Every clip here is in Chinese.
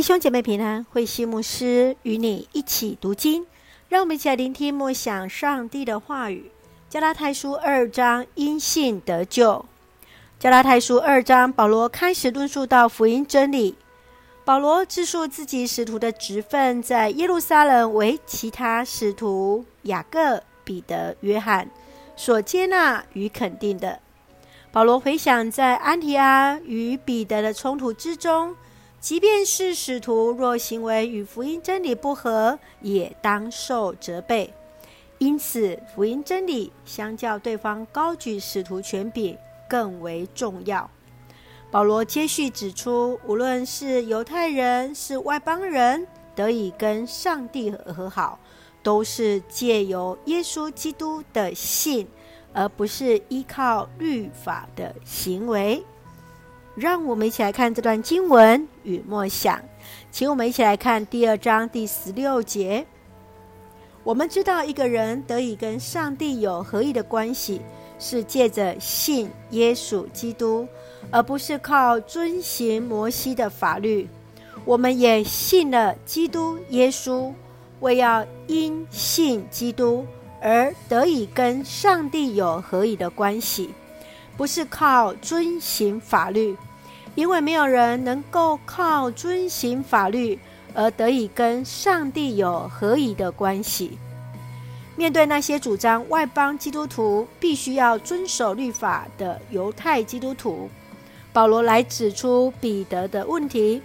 弟兄姐妹平安，慧西牧师与你一起读经，让我们一起来聆听默想上帝的话语。加拉太书二章，因信得救。加拉太书二章，保罗开始论述到福音真理。保罗自述自己使徒的职分，在耶路撒冷为其他使徒雅各、彼得、约翰所接纳与肯定的。保罗回想在安提阿与彼得的冲突之中。即便是使徒，若行为与福音真理不合，也当受责备。因此，福音真理相较对方高举使徒权柄更为重要。保罗接续指出，无论是犹太人是外邦人，得以跟上帝和好，都是借由耶稣基督的信，而不是依靠律法的行为。让我们一起来看这段经文与默想，请我们一起来看第二章第十六节。我们知道一个人得以跟上帝有合一的关系，是借着信耶稣基督，而不是靠遵行摩西的法律。我们也信了基督耶稣，为要因信基督而得以跟上帝有合一的关系。不是靠遵行法律，因为没有人能够靠遵行法律而得以跟上帝有合宜的关系。面对那些主张外邦基督徒必须要遵守律法的犹太基督徒，保罗来指出彼得的问题，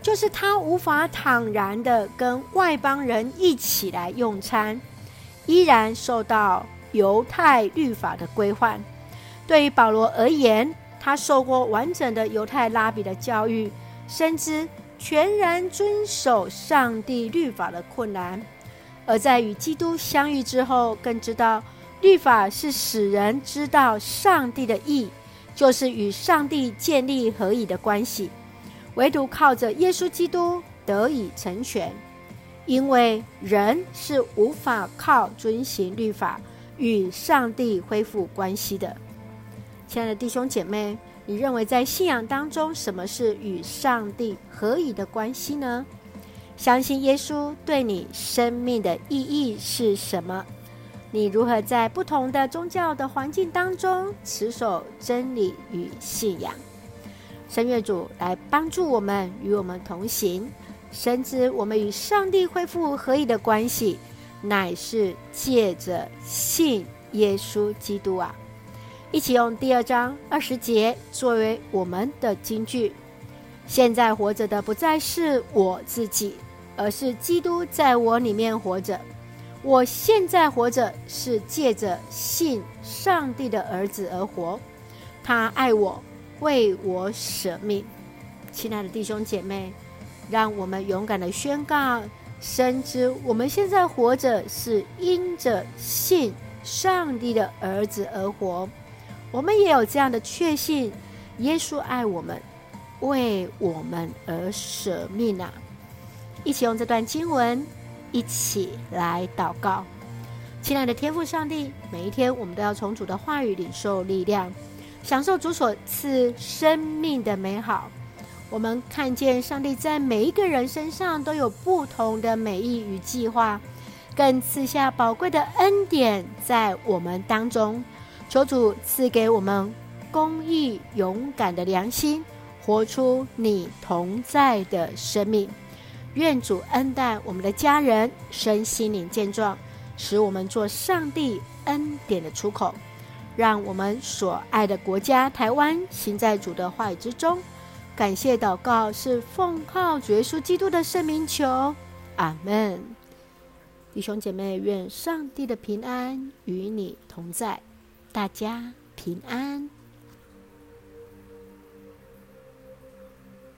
就是他无法坦然地跟外邦人一起来用餐，依然受到犹太律法的规范。对于保罗而言，他受过完整的犹太拉比的教育，深知全然遵守上帝律法的困难；而在与基督相遇之后，更知道律法是使人知道上帝的意，就是与上帝建立合宜的关系。唯独靠着耶稣基督得以成全，因为人是无法靠遵行律法与上帝恢复关系的。亲爱的弟兄姐妹，你认为在信仰当中，什么是与上帝合宜的关系呢？相信耶稣对你生命的意义是什么？你如何在不同的宗教的环境当中持守真理与信仰？圣愿主来帮助我们，与我们同行，深知我们与上帝恢复合一的关系，乃是借着信耶稣基督啊。一起用第二章二十节作为我们的金句。现在活着的不再是我自己，而是基督在我里面活着。我现在活着是借着信上帝的儿子而活。他爱我，为我舍命。亲爱的弟兄姐妹，让我们勇敢地宣告：深知我们现在活着是因着信上帝的儿子而活。我们也有这样的确信：耶稣爱我们，为我们而舍命啊！一起用这段经文，一起来祷告。亲爱的天父上帝，每一天我们都要从主的话语领受力量，享受主所赐生命的美好。我们看见上帝在每一个人身上都有不同的美意与计划，更赐下宝贵的恩典在我们当中。求主赐给我们公义、勇敢的良心，活出你同在的生命。愿主恩待我们的家人，身心灵健壮，使我们做上帝恩典的出口。让我们所爱的国家台湾行在主的话语之中。感谢祷告是奉靠主耶稣基督的圣名求，阿门。弟兄姐妹，愿上帝的平安与你同在。大家平安。